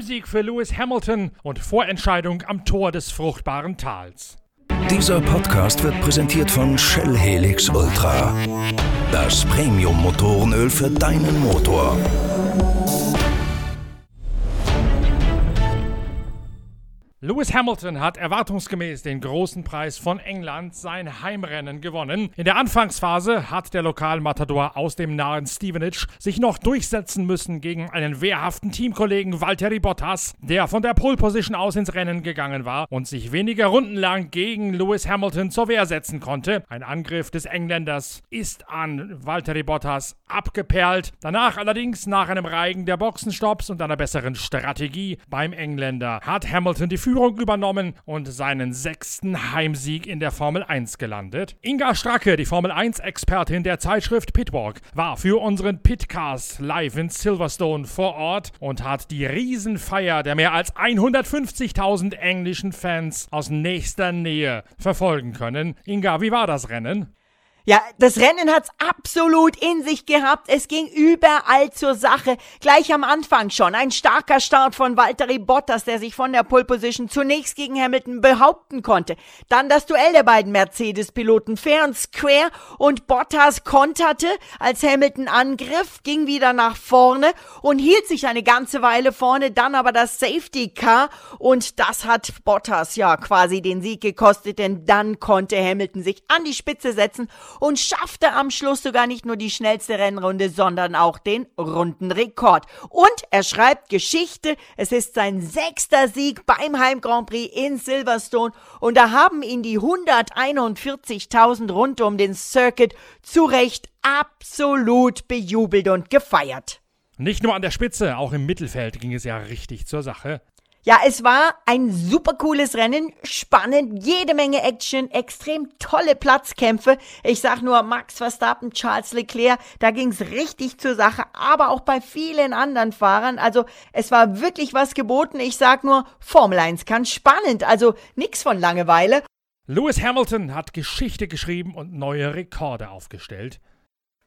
Heimsieg für Lewis Hamilton und Vorentscheidung am Tor des fruchtbaren Tals. Dieser Podcast wird präsentiert von Shell Helix Ultra. Das Premium-Motorenöl für deinen Motor. Lewis Hamilton hat erwartungsgemäß den großen Preis von England sein Heimrennen gewonnen. In der Anfangsphase hat der Lokalmatador aus dem nahen Stevenage sich noch durchsetzen müssen gegen einen wehrhaften Teamkollegen Valtteri Bottas, der von der Pole Position aus ins Rennen gegangen war und sich weniger Runden lang gegen Lewis Hamilton zur Wehr setzen konnte. Ein Angriff des Engländers ist an Valtteri Bottas abgeperlt. Danach allerdings nach einem Reigen der Boxenstopps und einer besseren Strategie beim Engländer hat Hamilton die Führung übernommen und seinen sechsten Heimsieg in der Formel 1 gelandet. Inga Stracke, die Formel 1-Expertin der Zeitschrift Pitwalk, war für unseren Pitcast live in Silverstone vor Ort und hat die Riesenfeier der mehr als 150.000 englischen Fans aus nächster Nähe verfolgen können. Inga, wie war das Rennen? Ja, das Rennen hat's absolut in sich gehabt. Es ging überall zur Sache. Gleich am Anfang schon. Ein starker Start von Valtteri Bottas, der sich von der Pole Position zunächst gegen Hamilton behaupten konnte. Dann das Duell der beiden Mercedes-Piloten fair und square und Bottas konterte, als Hamilton angriff, ging wieder nach vorne und hielt sich eine ganze Weile vorne, dann aber das Safety Car und das hat Bottas ja quasi den Sieg gekostet, denn dann konnte Hamilton sich an die Spitze setzen und schaffte am Schluss sogar nicht nur die schnellste Rennrunde, sondern auch den Rundenrekord. Und er schreibt Geschichte. Es ist sein sechster Sieg beim Heim Grand Prix in Silverstone und da haben ihn die 141.000 rund um den Circuit zu Recht absolut bejubelt und gefeiert. Nicht nur an der Spitze, auch im Mittelfeld ging es ja richtig zur Sache. Ja, es war ein super cooles Rennen, spannend, jede Menge Action, extrem tolle Platzkämpfe. Ich sag nur Max Verstappen, Charles Leclerc, da ging's richtig zur Sache, aber auch bei vielen anderen Fahrern. Also es war wirklich was geboten. Ich sag nur, Formel 1 kann spannend, also nix von Langeweile. Lewis Hamilton hat Geschichte geschrieben und neue Rekorde aufgestellt.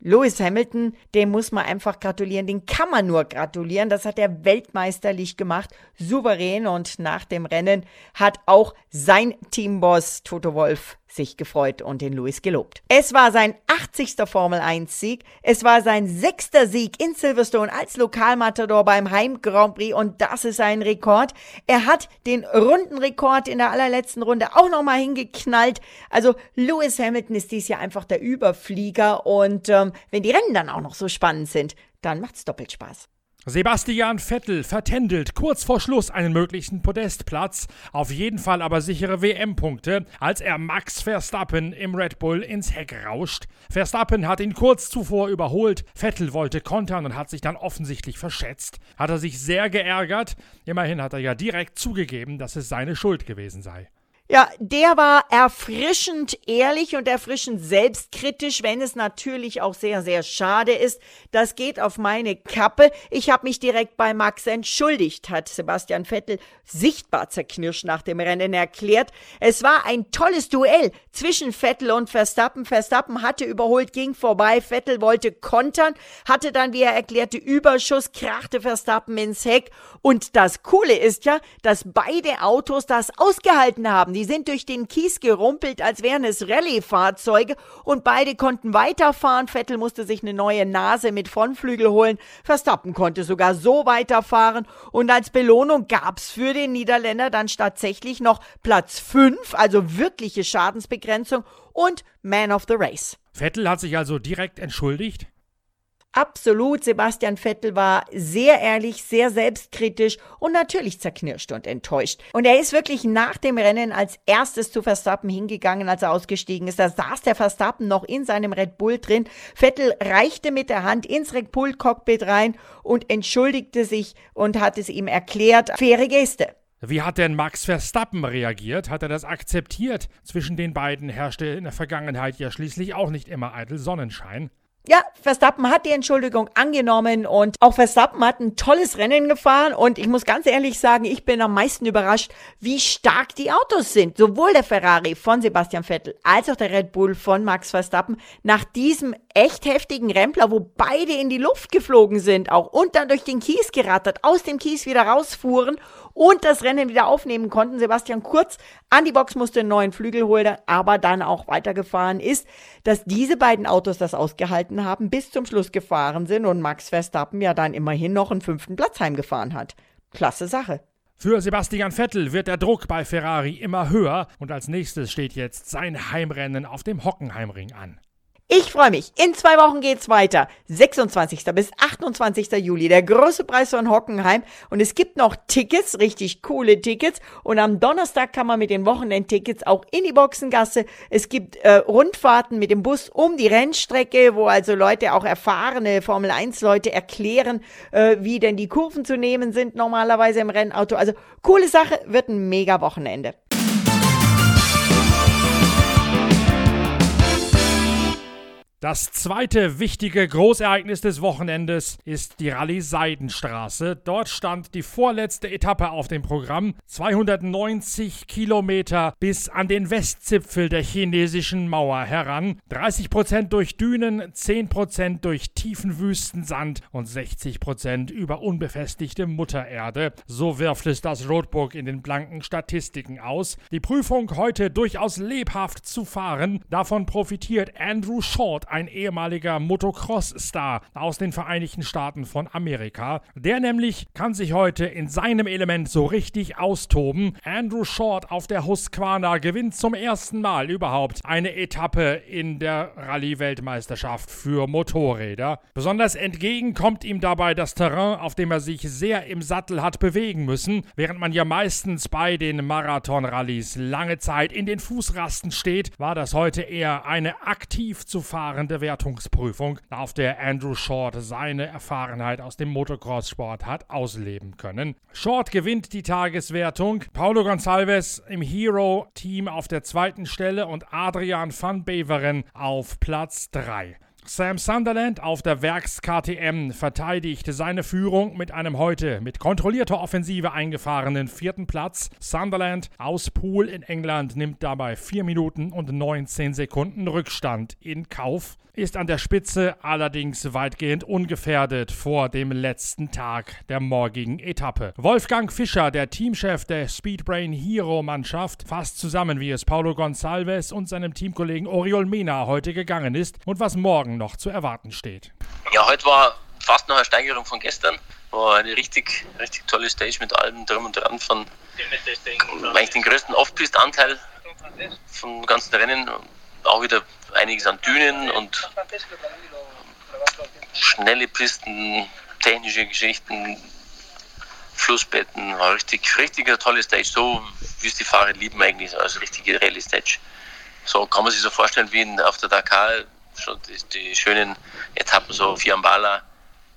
Lewis Hamilton, dem muss man einfach gratulieren, den kann man nur gratulieren. Das hat er weltmeisterlich gemacht, souverän und nach dem Rennen hat auch sein Teamboss Toto Wolf sich gefreut und den Lewis gelobt. Es war sein 80. Formel 1 Sieg, es war sein sechster Sieg in Silverstone als Lokalmatador beim Heim Grand Prix und das ist ein Rekord. Er hat den Rundenrekord in der allerletzten Runde auch nochmal hingeknallt. Also Lewis Hamilton ist dies Jahr einfach der Überflieger und ähm, wenn die Rennen dann auch noch so spannend sind, dann macht's doppelt Spaß. Sebastian Vettel vertändelt kurz vor Schluss einen möglichen Podestplatz, auf jeden Fall aber sichere WM-Punkte, als er Max Verstappen im Red Bull ins Heck rauscht. Verstappen hat ihn kurz zuvor überholt, Vettel wollte kontern und hat sich dann offensichtlich verschätzt. Hat er sich sehr geärgert, immerhin hat er ja direkt zugegeben, dass es seine Schuld gewesen sei. Ja, der war erfrischend ehrlich und erfrischend selbstkritisch, wenn es natürlich auch sehr, sehr schade ist. Das geht auf meine Kappe. Ich habe mich direkt bei Max entschuldigt, hat Sebastian Vettel sichtbar zerknirscht nach dem Rennen erklärt. Es war ein tolles Duell zwischen Vettel und Verstappen. Verstappen hatte überholt, ging vorbei. Vettel wollte kontern, hatte dann, wie er erklärte, Überschuss, krachte Verstappen ins Heck. Und das Coole ist ja, dass beide Autos das ausgehalten haben. Die sind durch den Kies gerumpelt, als wären es Rallye-Fahrzeuge und beide konnten weiterfahren. Vettel musste sich eine neue Nase mit Frontflügel holen. Verstappen konnte sogar so weiterfahren und als Belohnung gab's für den Niederländer dann tatsächlich noch Platz 5, also wirkliche Schadensbegrenzung und Man of the Race. Vettel hat sich also direkt entschuldigt? Absolut, Sebastian Vettel war sehr ehrlich, sehr selbstkritisch und natürlich zerknirscht und enttäuscht. Und er ist wirklich nach dem Rennen als erstes zu Verstappen hingegangen, als er ausgestiegen ist. Da saß der Verstappen noch in seinem Red Bull drin. Vettel reichte mit der Hand ins Red Bull Cockpit rein und entschuldigte sich und hat es ihm erklärt. Faire Geste. Wie hat denn Max Verstappen reagiert? Hat er das akzeptiert? Zwischen den beiden herrschte in der Vergangenheit ja schließlich auch nicht immer eitel Sonnenschein. Ja, Verstappen hat die Entschuldigung angenommen und auch Verstappen hat ein tolles Rennen gefahren und ich muss ganz ehrlich sagen, ich bin am meisten überrascht, wie stark die Autos sind. Sowohl der Ferrari von Sebastian Vettel als auch der Red Bull von Max Verstappen nach diesem echt heftigen Rempler, wo beide in die Luft geflogen sind auch und dann durch den Kies gerattert, aus dem Kies wieder rausfuhren und das Rennen wieder aufnehmen konnten. Sebastian Kurz an die Box musste einen neuen Flügel holen, aber dann auch weitergefahren ist, dass diese beiden Autos das ausgehalten haben, bis zum Schluss gefahren sind und Max Verstappen ja dann immerhin noch einen fünften Platz heimgefahren hat. Klasse Sache. Für Sebastian Vettel wird der Druck bei Ferrari immer höher und als nächstes steht jetzt sein Heimrennen auf dem Hockenheimring an. Ich freue mich. In zwei Wochen geht's weiter. 26. bis 28. Juli. Der große Preis von Hockenheim. Und es gibt noch Tickets, richtig coole Tickets. Und am Donnerstag kann man mit den Wochenendtickets auch in die Boxengasse. Es gibt äh, Rundfahrten mit dem Bus um die Rennstrecke, wo also Leute, auch erfahrene Formel 1 Leute erklären, äh, wie denn die Kurven zu nehmen sind normalerweise im Rennauto. Also coole Sache, wird ein mega Wochenende. Das zweite wichtige Großereignis des Wochenendes ist die Rallye Seidenstraße. Dort stand die vorletzte Etappe auf dem Programm. 290 Kilometer bis an den Westzipfel der chinesischen Mauer heran. 30 Prozent durch Dünen, 10 Prozent durch tiefen Wüstensand und 60 Prozent über unbefestigte Muttererde. So wirft es das Roadbook in den blanken Statistiken aus. Die Prüfung heute durchaus lebhaft zu fahren. Davon profitiert Andrew Short ein ehemaliger Motocross-Star aus den Vereinigten Staaten von Amerika. Der nämlich kann sich heute in seinem Element so richtig austoben. Andrew Short auf der Husqvarna gewinnt zum ersten Mal überhaupt eine Etappe in der Rallye-Weltmeisterschaft für Motorräder. Besonders entgegen kommt ihm dabei das Terrain, auf dem er sich sehr im Sattel hat bewegen müssen, während man ja meistens bei den Marathon-Rallyes lange Zeit in den Fußrasten steht, war das heute eher eine aktiv zu fahrende fahrende Wertungsprüfung, auf der Andrew Short seine Erfahrenheit aus dem Motocross-Sport hat ausleben können. Short gewinnt die Tageswertung, Paulo Gonçalves im Hero-Team auf der zweiten Stelle und Adrian van Beveren auf Platz 3. Sam Sunderland auf der Werks-KTM verteidigt seine Führung mit einem heute mit kontrollierter Offensive eingefahrenen vierten Platz. Sunderland aus Pool in England nimmt dabei 4 Minuten und 19 Sekunden Rückstand in Kauf ist an der Spitze allerdings weitgehend ungefährdet vor dem letzten Tag der morgigen Etappe. Wolfgang Fischer, der Teamchef der Speedbrain Hero Mannschaft, fasst zusammen, wie es Paulo Gonçalves und seinem Teamkollegen Oriol Mena heute gegangen ist und was morgen noch zu erwarten steht. Ja, heute war fast noch eine Steigerung von gestern. War eine richtig, richtig tolle Stage mit allem drum und dran von eigentlich den größten Off-Pist-Anteil vom ganzen Rennen. Auch wieder einiges an Dünen und schnelle Pisten, technische Geschichten, Flussbetten, war richtig, richtig eine tolle Stage, so wie es die Fahrer lieben eigentlich, also richtige Rallye Stage. So kann man sich so vorstellen wie in, auf der Dakar, schon die, die schönen Etappen, so Fiambala,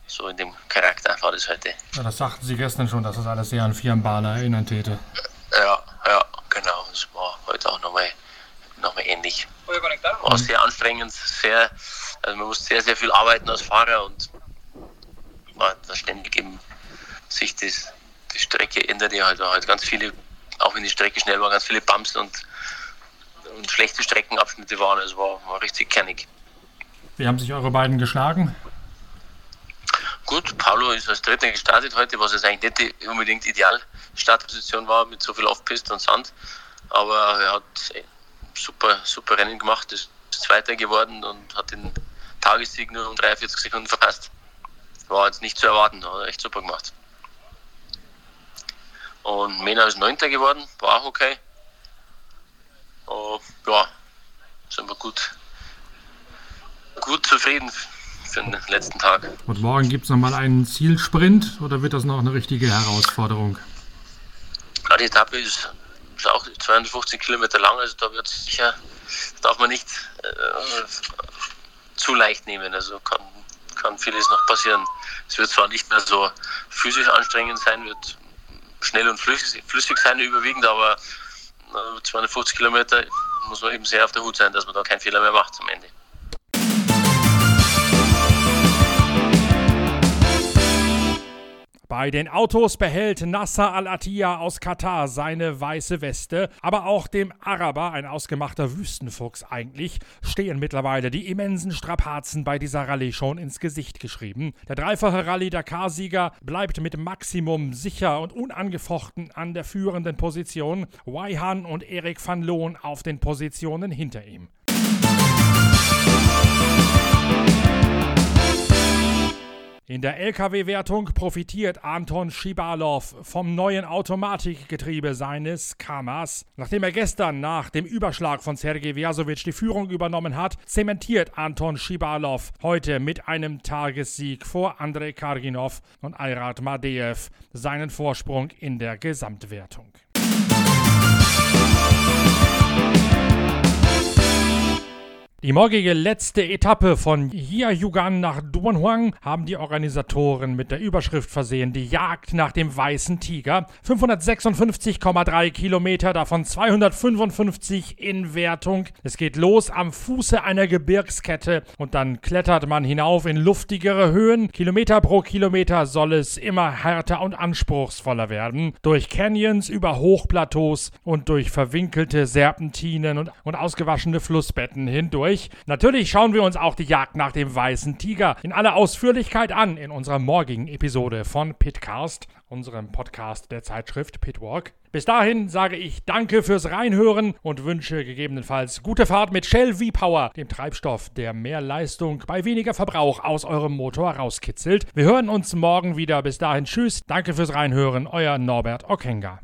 so in dem Charakter war das heute. Ja, das sagten Sie gestern schon, dass das alles sehr an Fiambala erinnern täte. Ja, ja, genau, das war heute auch nochmal nochmal ähnlich. War sehr anstrengend, sehr, also man muss sehr, sehr viel arbeiten als Fahrer und war da ständig eben sich das, die Strecke ändert ja halt, halt ganz viele, auch wenn die Strecke schnell war, ganz viele Bumps und, und schlechte Streckenabschnitte waren. Es war, war richtig kernig. Wie haben sich eure beiden geschlagen? Gut, Paulo ist als Dritter gestartet heute, was jetzt eigentlich nicht unbedingt ideal Startposition war mit so viel Off-Pist und Sand. Aber er hat super, super Rennen gemacht, ist Zweiter geworden und hat den Tagessieg nur um 43 Sekunden verpasst. War jetzt nicht zu erwarten, hat er echt super gemacht. Und Mena ist Neunter geworden, war auch okay. Uh, ja, sind wir gut, gut zufrieden für den letzten Tag. Und morgen gibt es nochmal einen Zielsprint oder wird das noch eine richtige Herausforderung? Ja, die Etappe ist ist auch 250 Kilometer lang, also da wird sicher, darf man nicht äh, zu leicht nehmen. Also kann, kann vieles noch passieren. Es wird zwar nicht mehr so physisch anstrengend sein, wird schnell und flüssig, flüssig sein überwiegend, aber 250 Kilometer muss man eben sehr auf der Hut sein, dass man da keinen Fehler mehr macht am Ende. Bei den Autos behält Nasser Al-Attiyah aus Katar seine weiße Weste, aber auch dem Araber, ein ausgemachter Wüstenfuchs eigentlich, stehen mittlerweile die immensen Strapazen bei dieser Rallye schon ins Gesicht geschrieben. Der dreifache Rallye-Dakar-Sieger bleibt mit Maximum sicher und unangefochten an der führenden Position, Waihan und Erik van Loon auf den Positionen hinter ihm. In der Lkw-Wertung profitiert Anton Schibalov vom neuen Automatikgetriebe seines Kamas. Nachdem er gestern nach dem Überschlag von Sergei Versovic die Führung übernommen hat, zementiert Anton Schibalov heute mit einem Tagessieg vor Andrei Karginov und Ayrat Madeev seinen Vorsprung in der Gesamtwertung. Die morgige letzte Etappe von Jiayugan nach Duanhuang haben die Organisatoren mit der Überschrift versehen, die Jagd nach dem weißen Tiger. 556,3 Kilometer, davon 255 in Wertung. Es geht los am Fuße einer Gebirgskette und dann klettert man hinauf in luftigere Höhen. Kilometer pro Kilometer soll es immer härter und anspruchsvoller werden. Durch Canyons über Hochplateaus und durch verwinkelte Serpentinen und, und ausgewaschene Flussbetten hindurch durch. Natürlich schauen wir uns auch die Jagd nach dem weißen Tiger in aller Ausführlichkeit an in unserer morgigen Episode von Pitcast, unserem Podcast der Zeitschrift Pitwalk. Bis dahin sage ich Danke fürs Reinhören und wünsche gegebenenfalls gute Fahrt mit Shell V-Power, dem Treibstoff, der mehr Leistung bei weniger Verbrauch aus eurem Motor rauskitzelt. Wir hören uns morgen wieder. Bis dahin, tschüss. Danke fürs Reinhören. Euer Norbert Okenga.